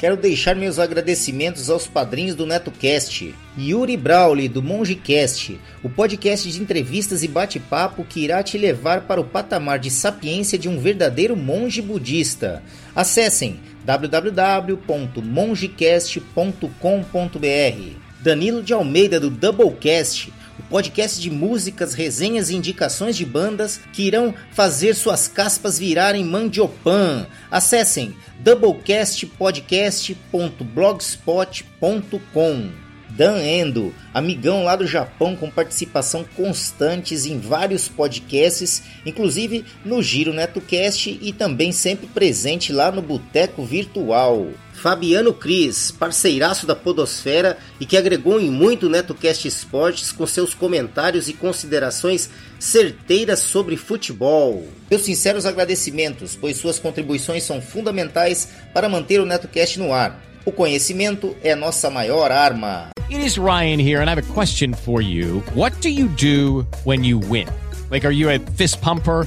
Quero deixar meus agradecimentos aos padrinhos do NetoCast. Yuri Brawley, do MongeCast, o podcast de entrevistas e bate-papo que irá te levar para o patamar de sapiência de um verdadeiro monge budista. Acessem www.mongecast.com.br. Danilo de Almeida, do Doublecast, o podcast de músicas, resenhas e indicações de bandas que irão fazer suas caspas virarem mandiopan. Acessem doublecastpodcast.blogspot.com. Dan Endo, amigão lá do Japão com participação constantes em vários podcasts, inclusive no Giro NetoCast e também sempre presente lá no Boteco Virtual. Fabiano Cris, parceiraço da Podosfera e que agregou em muito o NetoCast Esportes com seus comentários e considerações certeiras sobre futebol. Meus sinceros agradecimentos, pois suas contribuições são fundamentais para manter o NetoCast no ar. O conhecimento é nossa maior arma. It is Ryan here and I have a question for you. What do you do when you win? Like are you a fist pumper?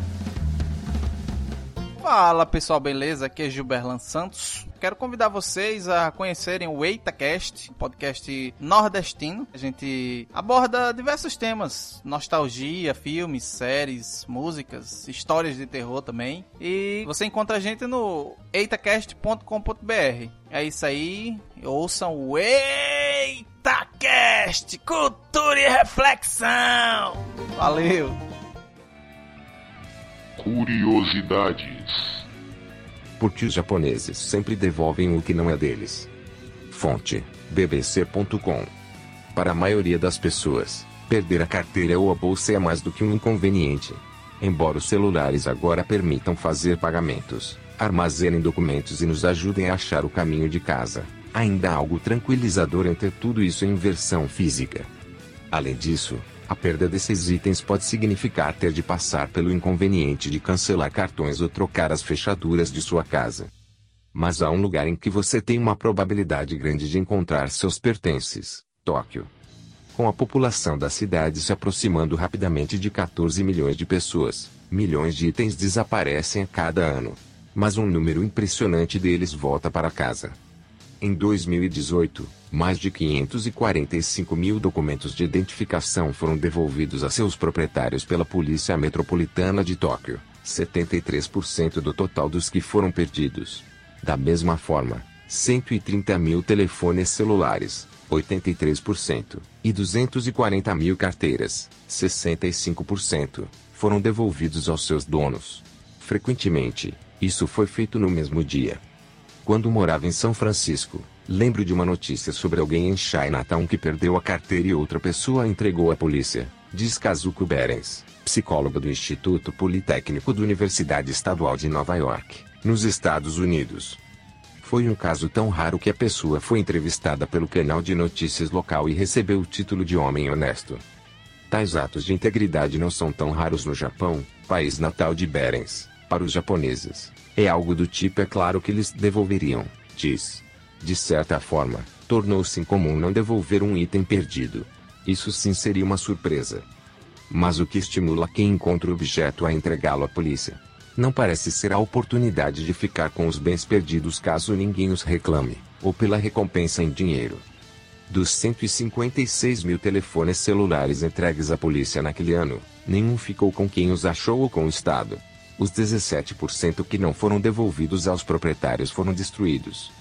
Fala pessoal, beleza? Aqui é Gilberlan Santos. Quero convidar vocês a conhecerem o EitaCast, podcast nordestino. A gente aborda diversos temas: nostalgia, filmes, séries, músicas, histórias de terror também. E você encontra a gente no eitacast.com.br. É isso aí. Ouçam o EitaCast Cultura e Reflexão. Valeu! Curiosidades. Porque os japoneses sempre devolvem o que não é deles. Fonte: bbc.com. Para a maioria das pessoas, perder a carteira ou a bolsa é mais do que um inconveniente. Embora os celulares agora permitam fazer pagamentos, armazenem documentos e nos ajudem a achar o caminho de casa, ainda há algo tranquilizador em ter tudo isso em versão física. Além disso, a perda desses itens pode significar ter de passar pelo inconveniente de cancelar cartões ou trocar as fechaduras de sua casa. Mas há um lugar em que você tem uma probabilidade grande de encontrar seus pertences: Tóquio. Com a população da cidade se aproximando rapidamente de 14 milhões de pessoas, milhões de itens desaparecem a cada ano. Mas um número impressionante deles volta para casa. Em 2018, mais de 545 mil documentos de identificação foram devolvidos a seus proprietários pela Polícia Metropolitana de Tóquio, 73% do total dos que foram perdidos. Da mesma forma, 130 mil telefones celulares, 83%, e 240 mil carteiras, 65%, foram devolvidos aos seus donos. Frequentemente, isso foi feito no mesmo dia. Quando morava em São Francisco, lembro de uma notícia sobre alguém em Chinatown que perdeu a carteira e outra pessoa a entregou à polícia, diz Kazuko Berens, psicóloga do Instituto Politécnico da Universidade Estadual de Nova York nos Estados Unidos. Foi um caso tão raro que a pessoa foi entrevistada pelo canal de notícias local e recebeu o título de homem honesto. Tais atos de integridade não são tão raros no Japão, país natal de Berens, para os japoneses. É algo do tipo é claro que eles devolveriam, diz. De certa forma, tornou-se incomum não devolver um item perdido. Isso sim seria uma surpresa. Mas o que estimula quem encontra o objeto a entregá-lo à polícia? Não parece ser a oportunidade de ficar com os bens perdidos caso ninguém os reclame, ou pela recompensa em dinheiro. Dos 156 mil telefones celulares entregues à polícia naquele ano, nenhum ficou com quem os achou ou com o Estado. Os 17% que não foram devolvidos aos proprietários foram destruídos.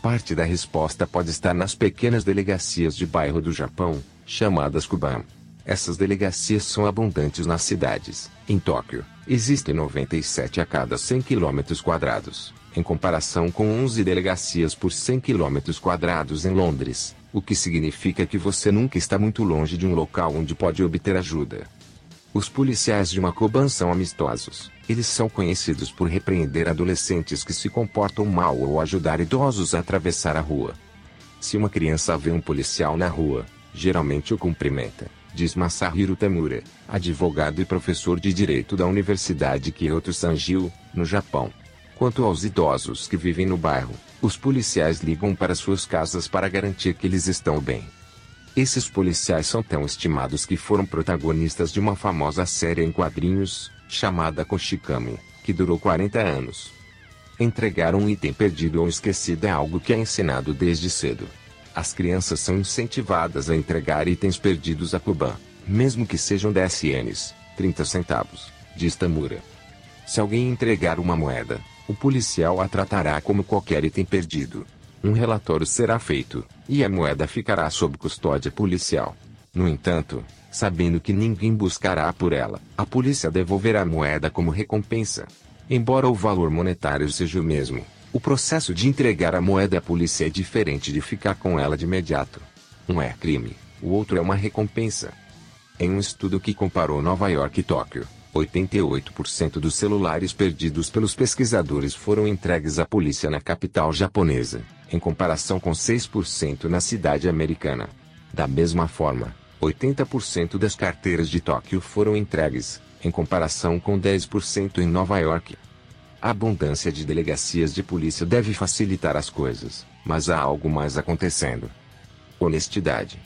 Parte da resposta pode estar nas pequenas delegacias de bairro do Japão, chamadas Kuban. Essas delegacias são abundantes nas cidades. Em Tóquio, existem 97 a cada 100 km quadrados, em comparação com 11 delegacias por 100 km quadrados em Londres, o que significa que você nunca está muito longe de um local onde pode obter ajuda. Os policiais de Macoban são amistosos. Eles são conhecidos por repreender adolescentes que se comportam mal ou ajudar idosos a atravessar a rua. Se uma criança vê um policial na rua, geralmente o cumprimenta diz Masahiro Tamura, advogado e professor de direito da Universidade Kyoto Sanjil, no Japão. Quanto aos idosos que vivem no bairro, os policiais ligam para suas casas para garantir que eles estão bem. Esses policiais são tão estimados que foram protagonistas de uma famosa série em quadrinhos, chamada Koshikami, que durou 40 anos. Entregar um item perdido ou esquecido é algo que é ensinado desde cedo. As crianças são incentivadas a entregar itens perdidos a Kuban, mesmo que sejam 10 ienes, 30 centavos, diz Tamura. Se alguém entregar uma moeda, o policial a tratará como qualquer item perdido. Um relatório será feito, e a moeda ficará sob custódia policial. No entanto, sabendo que ninguém buscará por ela, a polícia devolverá a moeda como recompensa. Embora o valor monetário seja o mesmo, o processo de entregar a moeda à polícia é diferente de ficar com ela de imediato. Um é crime, o outro é uma recompensa. Em um estudo que comparou Nova York e Tóquio, 88% dos celulares perdidos pelos pesquisadores foram entregues à polícia na capital japonesa, em comparação com 6% na cidade americana. Da mesma forma, 80% das carteiras de Tóquio foram entregues, em comparação com 10% em Nova York. A abundância de delegacias de polícia deve facilitar as coisas, mas há algo mais acontecendo. Honestidade.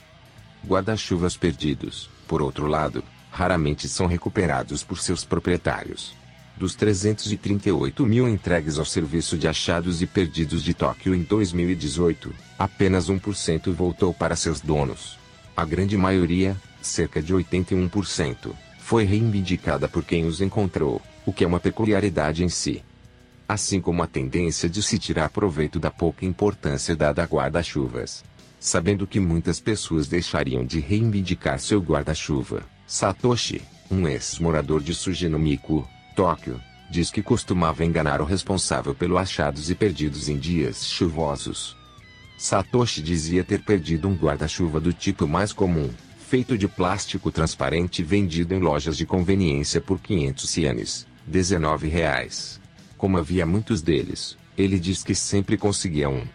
Guarda-chuvas perdidos, por outro lado, raramente são recuperados por seus proprietários. Dos 338 mil entregues ao Serviço de Achados e Perdidos de Tóquio em 2018, apenas 1% voltou para seus donos. A grande maioria, cerca de 81%, foi reivindicada por quem os encontrou o que é uma peculiaridade em si. Assim como a tendência de se tirar proveito da pouca importância dada a guarda-chuvas. Sabendo que muitas pessoas deixariam de reivindicar seu guarda-chuva, Satoshi, um ex-morador de Sujinomiku, Tóquio, diz que costumava enganar o responsável pelo achados e perdidos em dias chuvosos. Satoshi dizia ter perdido um guarda-chuva do tipo mais comum, feito de plástico transparente vendido em lojas de conveniência por 500 ienes, 19 reais. Como havia muitos deles, ele diz que sempre conseguia um.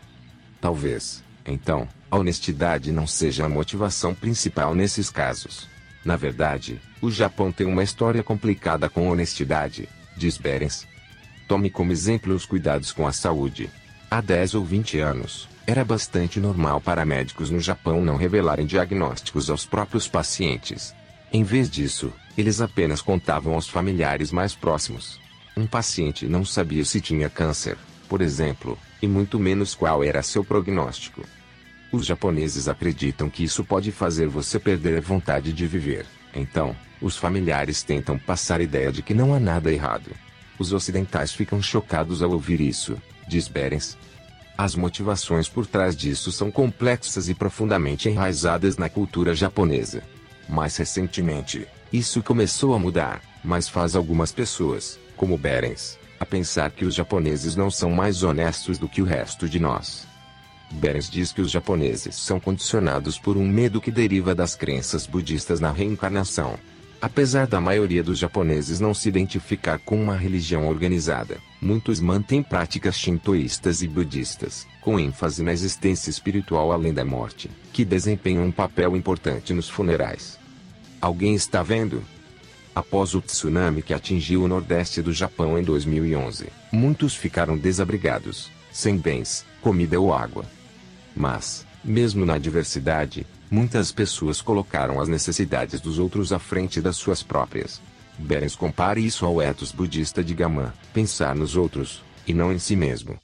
Talvez, então, a honestidade não seja a motivação principal nesses casos. Na verdade, o Japão tem uma história complicada com honestidade, diz Berens. Tome como exemplo os cuidados com a saúde. Há 10 ou 20 anos, era bastante normal para médicos no Japão não revelarem diagnósticos aos próprios pacientes. Em vez disso, eles apenas contavam aos familiares mais próximos. Um paciente não sabia se tinha câncer, por exemplo, e muito menos qual era seu prognóstico. Os japoneses acreditam que isso pode fazer você perder a vontade de viver. Então, os familiares tentam passar a ideia de que não há nada errado. Os ocidentais ficam chocados ao ouvir isso, diz Berens. As motivações por trás disso são complexas e profundamente enraizadas na cultura japonesa. Mais recentemente, isso começou a mudar, mas faz algumas pessoas, como Berens, a pensar que os japoneses não são mais honestos do que o resto de nós. Berens diz que os japoneses são condicionados por um medo que deriva das crenças budistas na reencarnação. Apesar da maioria dos japoneses não se identificar com uma religião organizada, muitos mantêm práticas shintoístas e budistas, com ênfase na existência espiritual além da morte, que desempenham um papel importante nos funerais. Alguém está vendo? Após o tsunami que atingiu o nordeste do Japão em 2011, muitos ficaram desabrigados, sem bens, comida ou água. Mas, mesmo na diversidade, muitas pessoas colocaram as necessidades dos outros à frente das suas próprias. Berens compare isso ao ethos budista de Gaman, pensar nos outros, e não em si mesmo.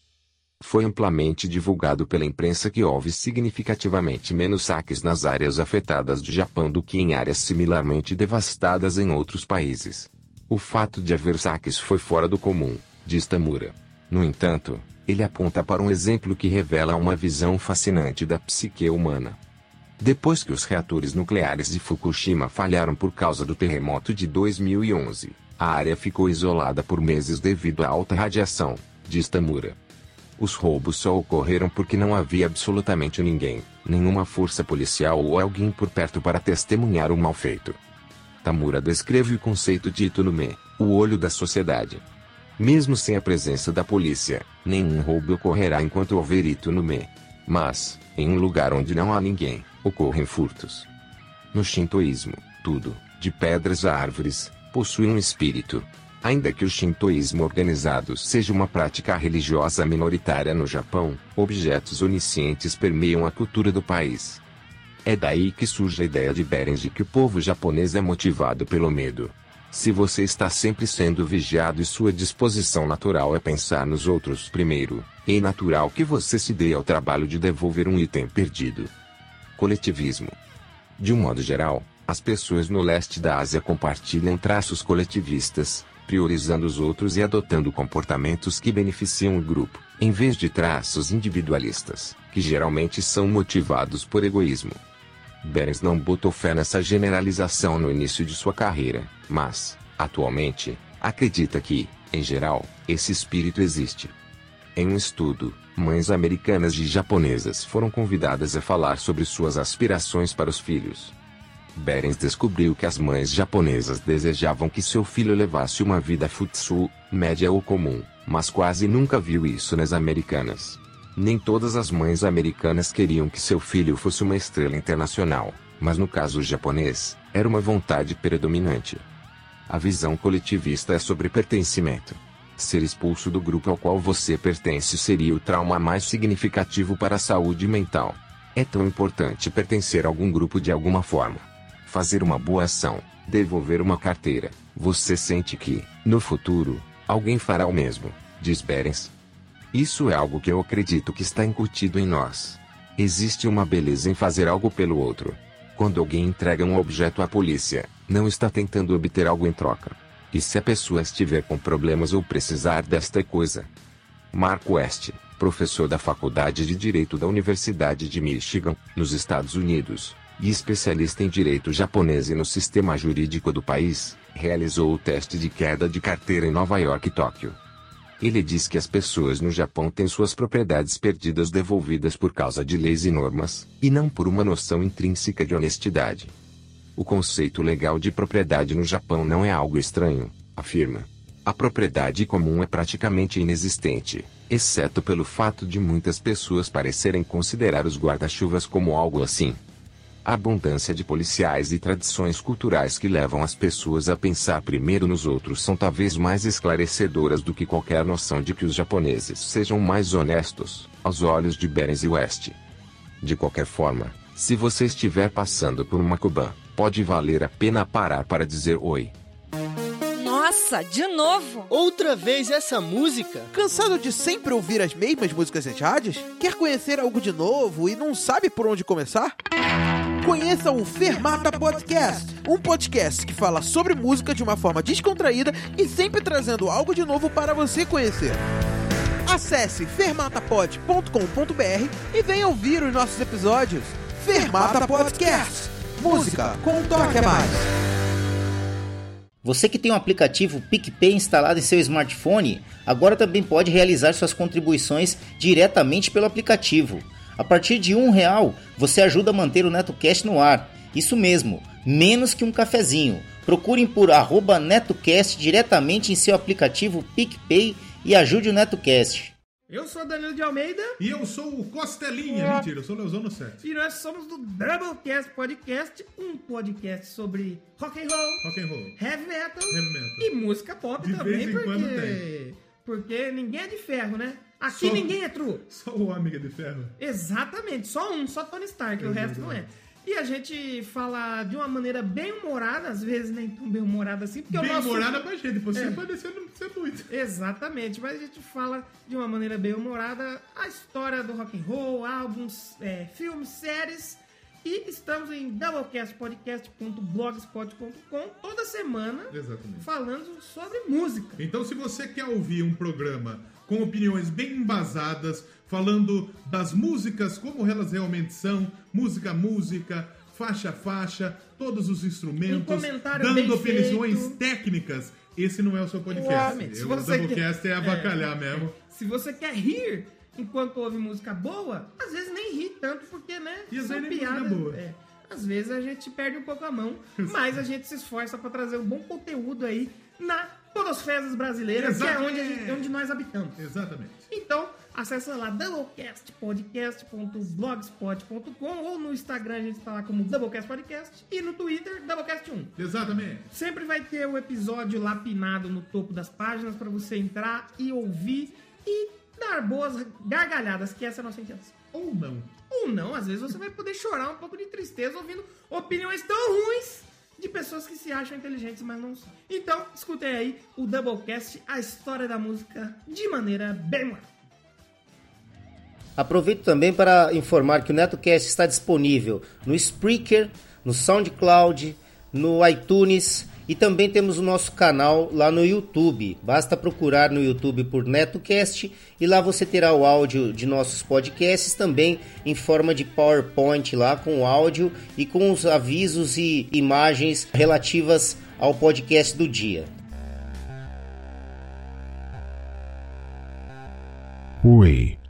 Foi amplamente divulgado pela imprensa que houve significativamente menos saques nas áreas afetadas do Japão do que em áreas similarmente devastadas em outros países. O fato de haver saques foi fora do comum, diz Tamura. No entanto, ele aponta para um exemplo que revela uma visão fascinante da psique humana. Depois que os reatores nucleares de Fukushima falharam por causa do terremoto de 2011, a área ficou isolada por meses devido à alta radiação, diz Tamura. Os roubos só ocorreram porque não havia absolutamente ninguém, nenhuma força policial ou alguém por perto para testemunhar o mal feito. Tamura descreve o conceito de Itunume, o olho da sociedade. Mesmo sem a presença da polícia, nenhum roubo ocorrerá enquanto houver Itunume. Mas, em um lugar onde não há ninguém, ocorrem furtos. No shintoísmo, tudo, de pedras a árvores, possui um espírito, Ainda que o shintoísmo organizado seja uma prática religiosa minoritária no Japão, objetos oniscientes permeiam a cultura do país. É daí que surge a ideia de Berens de que o povo japonês é motivado pelo medo. Se você está sempre sendo vigiado e sua disposição natural é pensar nos outros primeiro, é natural que você se dê ao trabalho de devolver um item perdido. Coletivismo. De um modo geral, as pessoas no leste da Ásia compartilham traços coletivistas, priorizando os outros e adotando comportamentos que beneficiam o grupo, em vez de traços individualistas, que geralmente são motivados por egoísmo. Berens não botou fé nessa generalização no início de sua carreira, mas, atualmente, acredita que, em geral, esse espírito existe. Em um estudo, mães americanas e japonesas foram convidadas a falar sobre suas aspirações para os filhos. Berens descobriu que as mães japonesas desejavam que seu filho levasse uma vida futsu, média ou comum, mas quase nunca viu isso nas americanas. Nem todas as mães americanas queriam que seu filho fosse uma estrela internacional, mas no caso japonês, era uma vontade predominante. A visão coletivista é sobre pertencimento. Ser expulso do grupo ao qual você pertence seria o trauma mais significativo para a saúde mental. É tão importante pertencer a algum grupo de alguma forma fazer uma boa ação, devolver uma carteira, você sente que, no futuro, alguém fará o mesmo, diz Berens. Isso é algo que eu acredito que está incutido em nós. Existe uma beleza em fazer algo pelo outro. Quando alguém entrega um objeto à polícia, não está tentando obter algo em troca. E se a pessoa estiver com problemas ou precisar desta coisa? Mark West, professor da Faculdade de Direito da Universidade de Michigan, nos Estados Unidos, e especialista em direito japonês e no sistema jurídico do país, realizou o teste de queda de carteira em Nova York e Tóquio. Ele diz que as pessoas no Japão têm suas propriedades perdidas devolvidas por causa de leis e normas, e não por uma noção intrínseca de honestidade. O conceito legal de propriedade no Japão não é algo estranho, afirma. A propriedade comum é praticamente inexistente, exceto pelo fato de muitas pessoas parecerem considerar os guarda-chuvas como algo assim. A abundância de policiais e tradições culturais que levam as pessoas a pensar primeiro nos outros são talvez mais esclarecedoras do que qualquer noção de que os japoneses sejam mais honestos, aos olhos de Berens e West. De qualquer forma, se você estiver passando por uma Kuban, pode valer a pena parar para dizer oi. Nossa, de novo! Outra vez essa música? Cansado de sempre ouvir as mesmas músicas rádios? Quer conhecer algo de novo e não sabe por onde começar? Conheça o Fermata Podcast, um podcast que fala sobre música de uma forma descontraída e sempre trazendo algo de novo para você conhecer. Acesse fermatapod.com.br e venha ouvir os nossos episódios. Fermata Podcast, música com um toque a mais. Você que tem o aplicativo PicPay instalado em seu smartphone, agora também pode realizar suas contribuições diretamente pelo aplicativo. A partir de um real, você ajuda a manter o NetoCast no ar. Isso mesmo, menos que um cafezinho. Procurem por NetoCast diretamente em seu aplicativo PicPay e ajude o NetoCast. Eu sou Danilo de Almeida. E eu sou o Costelinha. Mentira, eu sou o Leozão 7. E nós somos do Doublecast Podcast, um podcast sobre rock and roll, rock and roll. Heavy, metal heavy metal e música pop de também, porque... porque ninguém é de ferro, né? Aqui Só- ninguém é true. Só o Amiga de Ferro. Exatamente, só um, só Tony Stark, o resto não é. E a gente fala de uma maneira bem humorada, às vezes nem tão bem humorada assim, porque Bem o nosso... humorada pra gente, você É. parecer não ser muito. Exatamente, mas a gente fala de uma maneira bem humorada a história do rock and roll, álbuns, é, filmes, séries. E estamos em doublecastpodcast.blogspot.com toda semana Exatamente. falando sobre música. Então, se você quer ouvir um programa com opiniões bem embasadas, falando das músicas como elas realmente são, música música, faixa a faixa, todos os instrumentos, Um dando opiniões feito. técnicas, esse não é o seu podcast. Se o Doublecast quer- é avacalhar mesmo. Se você quer rir enquanto ouve música boa, às vezes nem ri tanto, porque, né? E às são vezes piadas. boa. é. Às vezes a gente perde um pouco a mão, mas a gente se esforça pra trazer um bom conteúdo aí na Podosferas Brasileiras, que é onde, gente- onde nós habitamos. Exatamente. Então, acessa lá doublecastpodcast.blogspot.com ou no Instagram a gente tá lá como Doublecast Podcast e no Twitter Doublecast1. Exatamente. Sempre vai ter o episódio lá pinado no topo das páginas para você entrar e ouvir e dar boas gargalhadas, que essa é a nossa intenção. Ou não. Ou não, às vezes você vai poder chorar um pouco de tristeza ouvindo opiniões tão ruins de pessoas que se acham inteligentes, mas não são. Então, escutem aí o Doublecast, a história da música de maneira bem humorada. Aproveito também para informar que o NetoCast está disponível no Spreaker, no SoundCloud, no iTunes e também temos o nosso canal lá no YouTube. Basta procurar no YouTube por NetoCast e lá você terá o áudio de nossos podcasts também em forma de PowerPoint lá com o áudio e com os avisos e imagens relativas ao podcast do dia. Oi,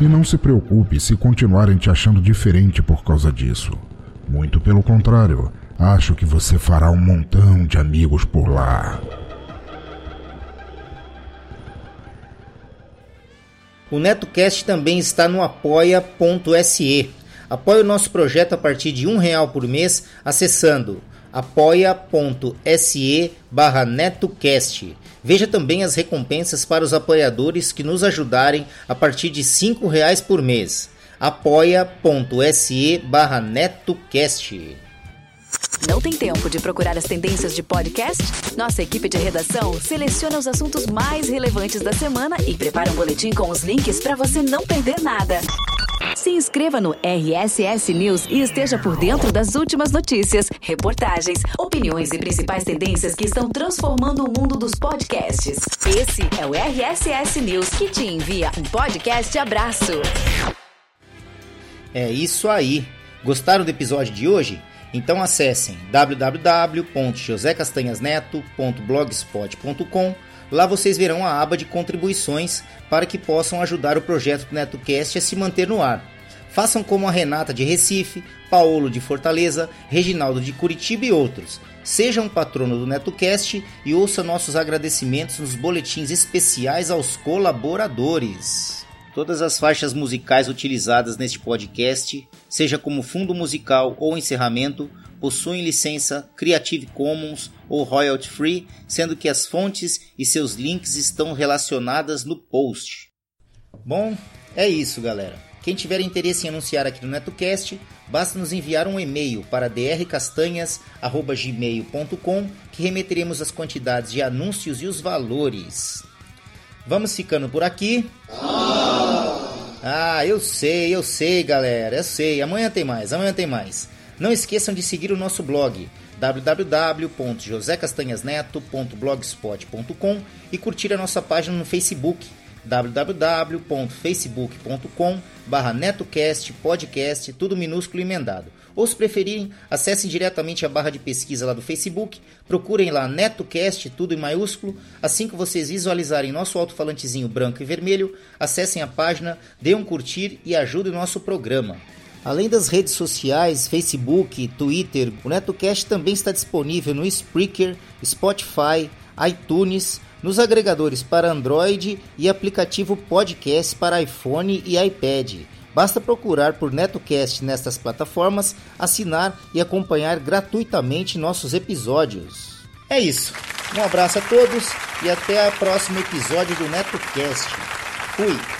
E não se preocupe se continuarem te achando diferente por causa disso. Muito pelo contrário, acho que você fará um montão de amigos por lá. O NetoCast também está no apoia.se. Apoie o nosso projeto a partir de um real por mês acessando apoia.se barra NetoCast. Veja também as recompensas para os apoiadores que nos ajudarem a partir de cinco reais por mês. apoia.se barra NetoCast. Não tem tempo de procurar as tendências de podcast? Nossa equipe de redação seleciona os assuntos mais relevantes da semana e prepara um boletim com os links para você não perder nada. Se inscreva no RSS News e esteja por dentro das últimas notícias, reportagens, opiniões e principais tendências que estão transformando o mundo dos podcasts. Esse é o RSS News que te envia um podcast abraço. É isso aí. Gostaram do episódio de hoje? Então acessem www.josecastanhasneto.blogspot.com. Lá vocês verão a aba de contribuições para que possam ajudar o projeto NetoCast a se manter no ar. Façam como a Renata de Recife, Paulo de Fortaleza, Reginaldo de Curitiba e outros. Seja um patrono do NetoCast e ouça nossos agradecimentos nos boletins especiais aos colaboradores. Todas as faixas musicais utilizadas neste podcast, seja como fundo musical ou encerramento, possuem licença Creative Commons ou royalty free, sendo que as fontes e seus links estão relacionadas no post. Bom, é isso, galera. Quem tiver interesse em anunciar aqui no NetoCast, basta nos enviar um e-mail para drcastanhas@gmail.com que remeteremos as quantidades de anúncios e os valores. Vamos ficando por aqui. Ah, eu sei, eu sei, galera, eu sei. Amanhã tem mais, amanhã tem mais. Não esqueçam de seguir o nosso blog www.josecastanhasneto.blogspot.com e curtir a nossa página no Facebook www.facebook.com netocast podcast, tudo minúsculo e emendado. Ou se preferirem, acessem diretamente a barra de pesquisa lá do Facebook, procurem lá NetoCast, tudo em maiúsculo. Assim que vocês visualizarem nosso alto-falantezinho branco e vermelho, acessem a página, dêem um curtir e ajudem o nosso programa. Além das redes sociais, Facebook, Twitter, o NetoCast também está disponível no Spreaker, Spotify, iTunes, nos agregadores para Android e aplicativo podcast para iPhone e iPad. Basta procurar por NetoCast nestas plataformas, assinar e acompanhar gratuitamente nossos episódios. É isso. Um abraço a todos e até o próximo episódio do NetoCast. Fui!